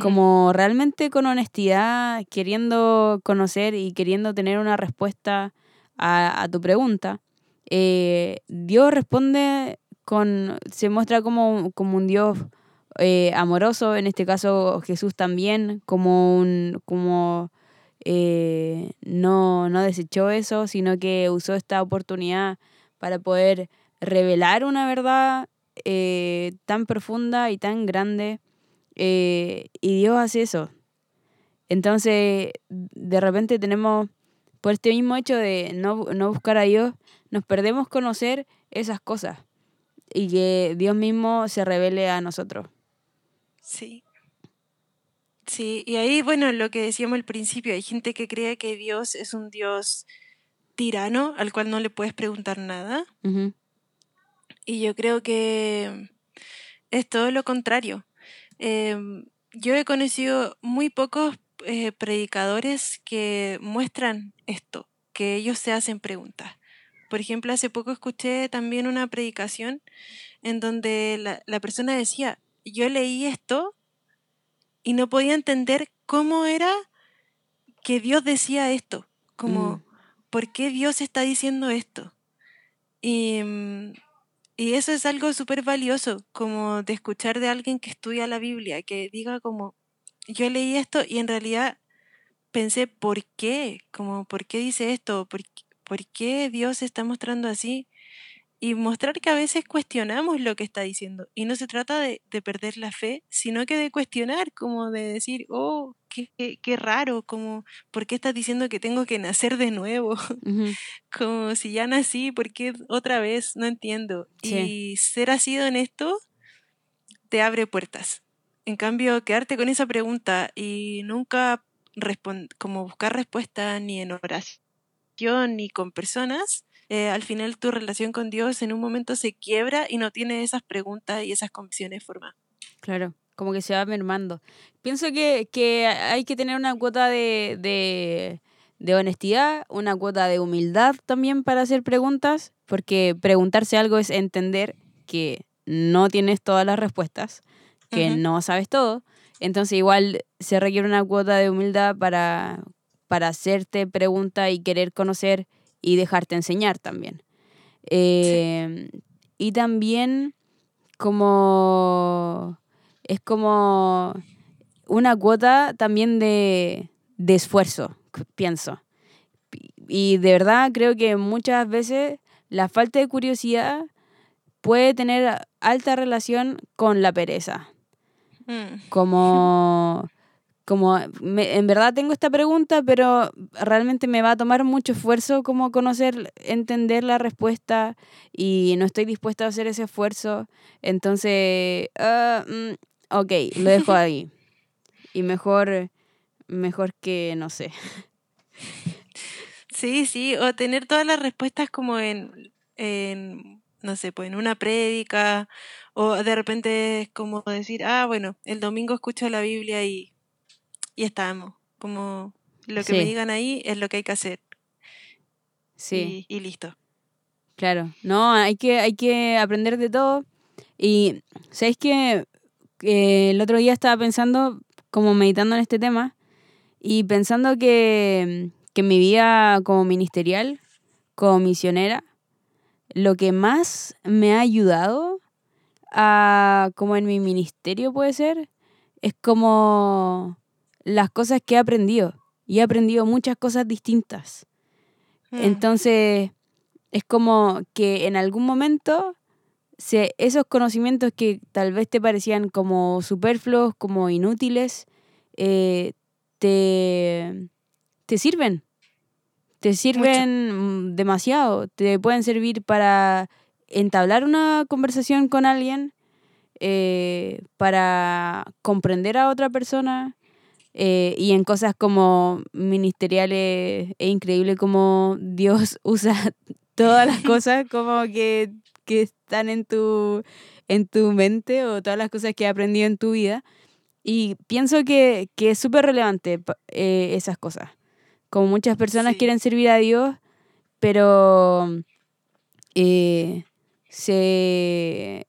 como realmente con honestidad, queriendo conocer y queriendo tener una respuesta a, a tu pregunta. Eh, Dios responde con, se muestra como, como un Dios eh, amoroso, en este caso Jesús también, como un, como eh, no, no desechó eso, sino que usó esta oportunidad para poder revelar una verdad eh, tan profunda y tan grande. y Dios hace eso. Entonces, de repente tenemos, por este mismo hecho de no, no buscar a Dios, nos perdemos conocer esas cosas y que Dios mismo se revele a nosotros.
Sí. Sí, y ahí, bueno, lo que decíamos al principio, hay gente que cree que Dios es un Dios tirano al cual no le puedes preguntar nada. Y yo creo que es todo lo contrario. Em, yo he conocido muy pocos eh, predicadores que muestran esto, que ellos se hacen preguntas. Por ejemplo, hace poco escuché también una predicación en donde la, la persona decía, yo leí esto y no podía entender cómo era que Dios decía esto, como, mm. ¿por qué Dios está diciendo esto? Y, mm, y eso es algo súper valioso, como de escuchar de alguien que estudia la Biblia, que diga como, yo leí esto y en realidad pensé, ¿por qué? Como, ¿por qué dice esto? ¿Por, ¿por qué Dios está mostrando así? Y mostrar que a veces cuestionamos lo que está diciendo. Y no se trata de, perder la fe, sino que de cuestionar, como de decir, oh, qué, qué, raro, como, ¿por qué estás diciendo que tengo que nacer de nuevo? [LAUGHS] como si ya nací, ¿por qué otra vez? No entiendo. Y ser así honesto te abre puertas. En cambio, quedarte con esa pregunta y nunca como buscar respuesta ni en oración ni con personas, eh, al final tu relación con Dios en un momento se quiebra y no tiene esas preguntas y esas convicciones formadas.
Claro, como que se va mermando. Pienso que, que hay que tener una cuota de, de, de, honestidad, una cuota de humildad también para hacer preguntas, porque preguntarse algo es entender que no tienes todas las respuestas, que no sabes todo. Entonces igual se requiere una cuota de humildad para para hacerte preguntas y querer conocer y dejarte enseñar también. Em, y también como es como una cuota también de, de esfuerzo, pienso. Y de verdad creo que muchas veces la falta de curiosidad puede tener alta relación con la pereza. Mm. Como [LAUGHS] como en verdad tengo esta pregunta, pero realmente me va a tomar mucho esfuerzo como conocer, entender la respuesta y no estoy dispuesta a hacer ese esfuerzo. Entonces, uh, mm, ok, lo dejo [LAUGHS] ahí. Y mejor, mejor que, no sé.
Sí, sí, o tener todas las respuestas como en, en no sé, pues en una prédica, o de repente es como decir, ah, bueno, el domingo escucho la Biblia y y estamos. Como lo que me digan ahí es lo que hay que hacer. Sí. Y, listo.
Claro, no, hay que, hay que aprender de todo. Y, ¿sabéis que el otro día estaba pensando, como meditando en este tema, y pensando que, que mi vida como ministerial, como misionera, lo que más me ha ayudado a, como en mi ministerio puede ser, es como las cosas que he aprendido. Y he aprendido muchas cosas distintas. Hmm. Entonces, es como que en algún momento esos conocimientos que tal vez te parecían como superfluos, como inútiles, eh, te, te sirven. Te sirven demasiado. Te pueden servir para entablar una conversación con alguien, eh, para comprender a otra persona, eh, y en cosas como ministeriales es increíble como Dios [LAUGHS] usa todas las cosas como que, que están en tu, en tu mente o todas las cosas que he aprendido en tu vida. Y pienso que, que es súper relevante eh, esas cosas. Como muchas personas quieren servir a Dios, pero eh, se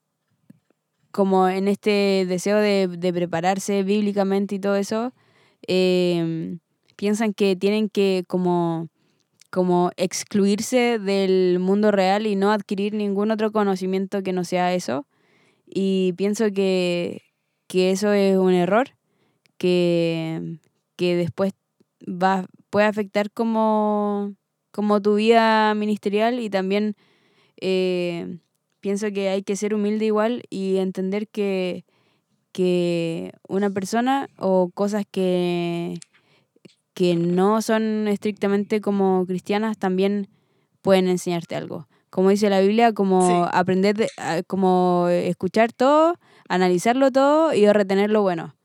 como en este deseo de, de prepararse bíblicamente y todo eso, Em, piensan que tienen que como, como excluirse del mundo real y no adquirir ningún otro conocimiento que no sea eso. Y pienso que, que eso es un error que, que después va, puede afectar como, como tu vida ministerial y también eh, pienso que hay que ser humilde igual y entender que, que una persona o cosas que, que no son estrictamente como cristianas también pueden enseñarte algo. Como dice la Biblia, como aprender, como escuchar todo, analizarlo todo y retener lo bueno.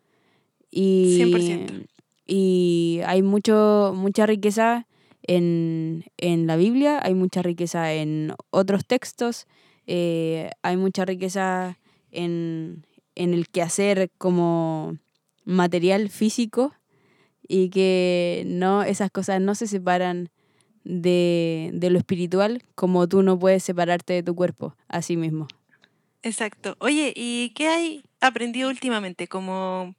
Y, 100%. Y hay mucho, mucha riqueza en, en, la Biblia, hay mucha riqueza en otros textos, eh, hay mucha riqueza en, en el quehacer como material físico y que no, esas cosas no se separan de, de lo espiritual como tú no puedes separarte de tu cuerpo a sí mismo.
Exacto. Oye, ¿y qué hay aprendido últimamente? Como,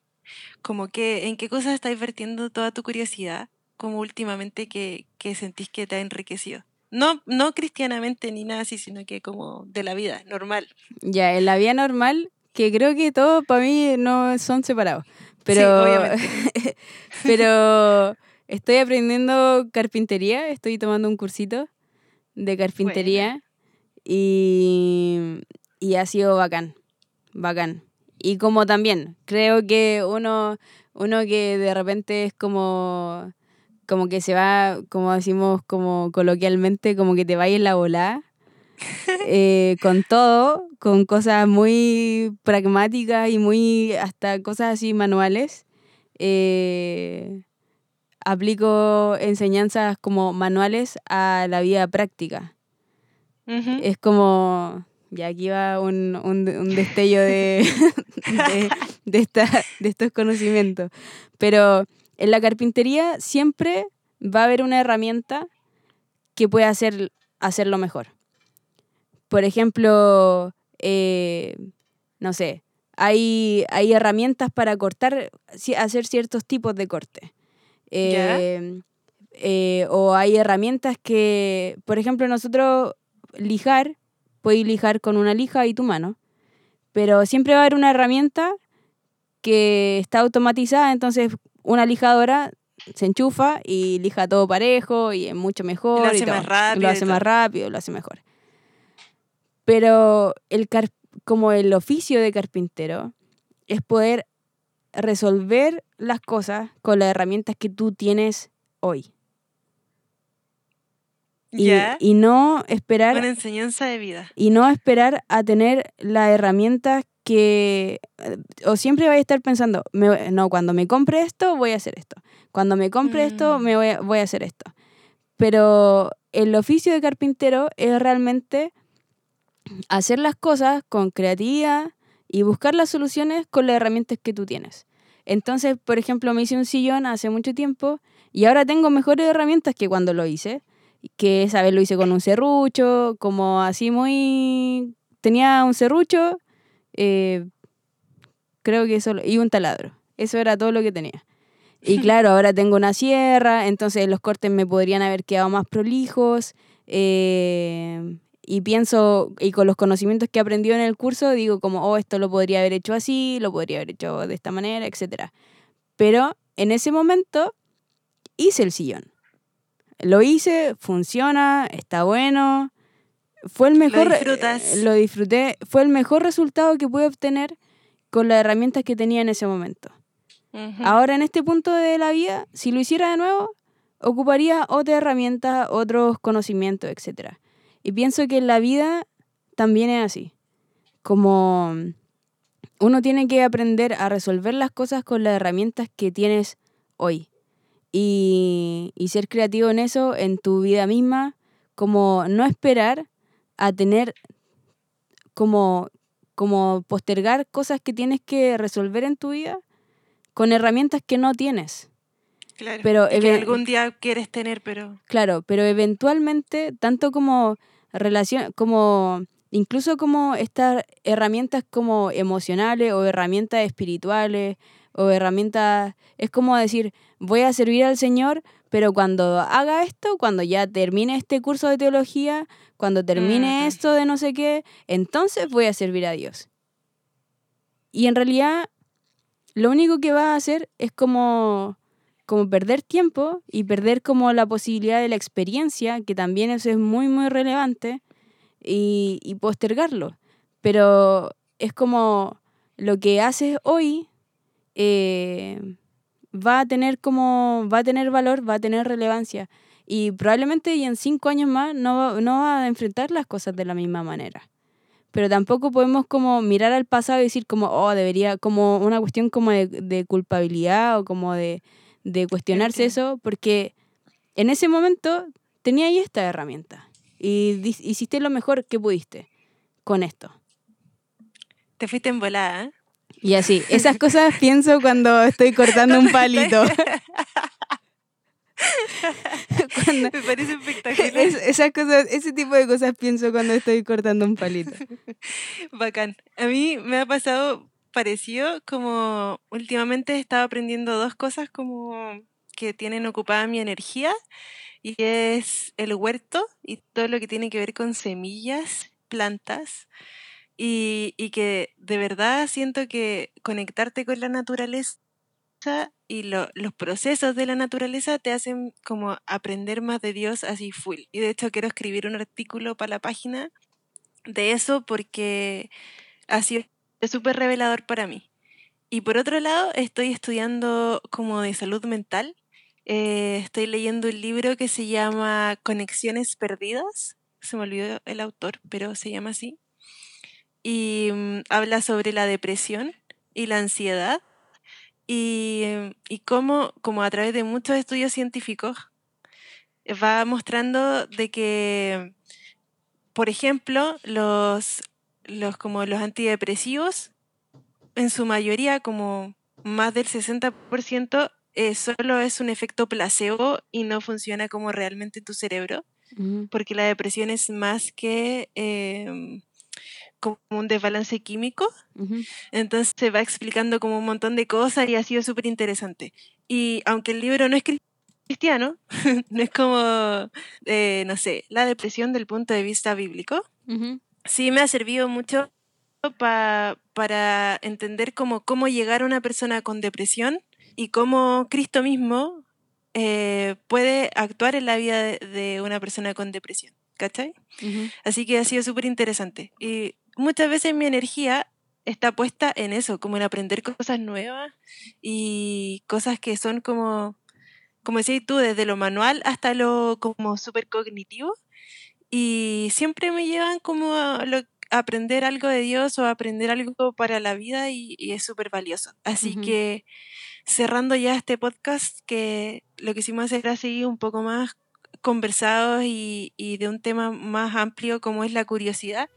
como que, ¿En qué cosas está vertiendo toda tu curiosidad? Como últimamente que, que sentís que te ha enriquecido. No, no cristianamente ni nada así, sino que como de la vida normal.
Ya, en la vida normal, que creo que todos para mí no son separados. Pero, [LAUGHS] pero estoy aprendiendo carpintería, estoy tomando un cursito de carpintería y, y ha sido bacán, bacán. Y como también, creo que uno, uno que de repente es como como que se va, como decimos como coloquialmente, como que te vaya en la volada. [LAUGHS] Eh, con todo, con cosas muy pragmáticas y muy hasta cosas así manuales. Eh, aplico enseñanzas como manuales a la vida práctica. Es como, ya aquí va un, un, destello de, [LAUGHS] de, de, esta, de estos conocimientos. Pero en la carpintería siempre va a haber una herramienta que puede hacer, hacerlo mejor. Por ejemplo, eh, no sé, hay, hay herramientas para cortar, hacer ciertos tipos de corte. Eh, eh, o hay herramientas que, por ejemplo, nosotros lijar, puedes lijar con una lija y tu mano, pero siempre va a haber una herramienta que está automatizada, entonces una lijadora se enchufa y lija todo parejo y es mucho mejor.
lo hace más rápido.
lo hace más rápido, lo hace mejor. Pero el como el oficio de carpintero es poder resolver las cosas con las herramientas que tú tienes hoy. Y, y, no esperar...
Una enseñanza de vida.
Y no esperar a tener las herramientas que eh, o siempre vais a estar pensando, no, cuando me compre esto, voy a hacer esto. Cuando me compre esto, mm. me voy a, voy a hacer esto. Pero el oficio de carpintero es realmente hacer las cosas con creatividad y buscar las soluciones con las herramientas que tú tienes. Entonces, por ejemplo, me hice un sillón hace mucho tiempo y ahora tengo mejores herramientas que cuando lo hice. Que esa vez lo hice con un serrucho, como así muy... Tenía un serrucho eh, creo que eso, y un taladro. Eso era todo lo que tenía. Y [LAUGHS] claro, ahora tengo una sierra, entonces los cortes me podrían haber quedado más prolijos. Eh, y pienso, y con los conocimientos que he aprendido en el curso, digo como, oh, esto lo podría haber hecho así, lo podría haber hecho de esta manera, etc. Pero en ese momento hice el sillón. Lo hice, funciona, está bueno, fue el mejor. Lo, eh, lo disfruté. Fue el mejor resultado que pude obtener con las herramientas que tenía en ese momento. Ahora, en este punto de la vida, si lo hiciera de nuevo, ocuparía otras herramientas, otros conocimientos, etc. Y pienso que en la vida también es así. Como uno tiene que aprender a resolver las cosas con las herramientas que tienes hoy. Y, y ser creativo en eso, en tu vida misma, como no esperar a tener como, como postergar cosas que tienes que resolver en tu vida con herramientas que no tienes.
Claro, pero que algún día quieres tener, pero...
Claro, pero eventualmente, tanto como relación, como incluso como estas herramientas como emocionales o herramientas espirituales o herramientas, es como decir, voy a servir al Señor, pero cuando haga esto, cuando ya termine este curso de teología, cuando termine esto de no sé qué, entonces voy a servir a Dios. Y en realidad lo único que va a hacer es como, como perder tiempo y perder como la posibilidad de la experiencia, que también eso es muy, muy relevante, y, y postergarlo. Pero es como lo que haces hoy eh, va a tener como, va a tener valor, va a tener relevancia. Y probablemente y en cinco años más no, no va a enfrentar las cosas de la misma manera pero tampoco podemos como mirar al pasado y decir como, oh, debería, como una cuestión como de, culpabilidad o como de, cuestionarse eso, porque en ese momento tenía ahí esta herramienta y hiciste lo mejor que pudiste con esto.
Te fuiste en volada. ¿eh?
Y así, esas cosas [LAUGHS] pienso cuando estoy cortando un palito. [LAUGHS]
Me parece espectacular.
esas cosas, ese tipo de cosas pienso cuando estoy cortando un palito. [LAUGHS]
Bacán. A mí me ha pasado parecido como últimamente he estado aprendiendo dos cosas como que tienen ocupada mi energía y es el huerto y todo lo que tiene que ver con semillas, plantas y, y que de verdad siento que conectarte con la naturaleza y los procesos de la naturaleza te hacen como aprender más de Dios así full. Y de hecho quiero escribir un artículo para la página de eso porque ha sido súper revelador para mí. Y por otro lado, estoy estudiando como de salud mental. Eh, estoy leyendo un libro que se llama Conexiones Perdidas. Se me olvidó el autor, pero se llama así. Y mm, habla sobre la depresión y la ansiedad y, y cómo, como a través de muchos estudios científicos, va mostrando de que, por ejemplo, los, los, como los antidepresivos, en su mayoría, como más del 60%, eh, solo es un efecto placebo y no funciona como realmente tu cerebro, porque la depresión es más que em, como un desbalance químico. Entonces se va explicando como un montón de cosas y ha sido súper interesante. Y aunque el libro no es cristiano, [LAUGHS] no es como, eh, no sé, la depresión del punto de vista bíblico, sí me ha servido mucho para entender cómo, cómo llegar a una persona con depresión y cómo Cristo mismo eh, puede actuar en la vida de, una persona con depresión. ¿Cachai? Así que ha sido súper interesante. Y muchas veces mi energía está puesta en eso, como en aprender cosas nuevas y cosas que son como, como decías tú, desde lo manual hasta lo como súper cognitivo. Y siempre me llevan como a, aprender algo de Dios o aprender algo para la vida y, es súper valioso. Así que cerrando ya este podcast, que lo que hicimos era así un poco más conversados y, y de un tema más amplio como es la curiosidad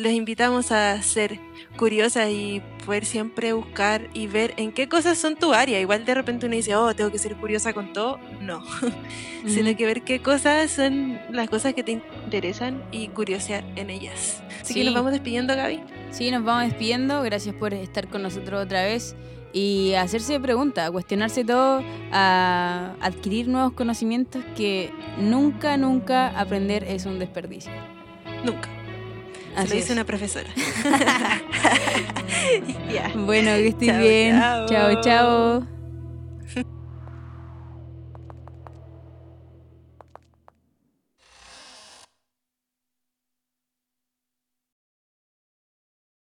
los invitamos a ser curiosas y poder siempre buscar y ver en qué cosas son tu área. Igual de repente uno dice, oh, tengo que ser curiosa con todo. No, [LAUGHS] sino que ver qué cosas son las cosas que te interesan y curiosear en ellas. Así que nos vamos despidiendo, Gaby.
Sí, nos vamos despidiendo. Gracias por estar con nosotros otra vez y hacerse preguntas, a cuestionarse todo, a adquirir nuevos conocimientos que nunca, nunca aprender es un desperdicio.
Nunca. Así lo dice una profesora. [LAUGHS] [LAUGHS]
Bueno, que estés bien. chao. chao.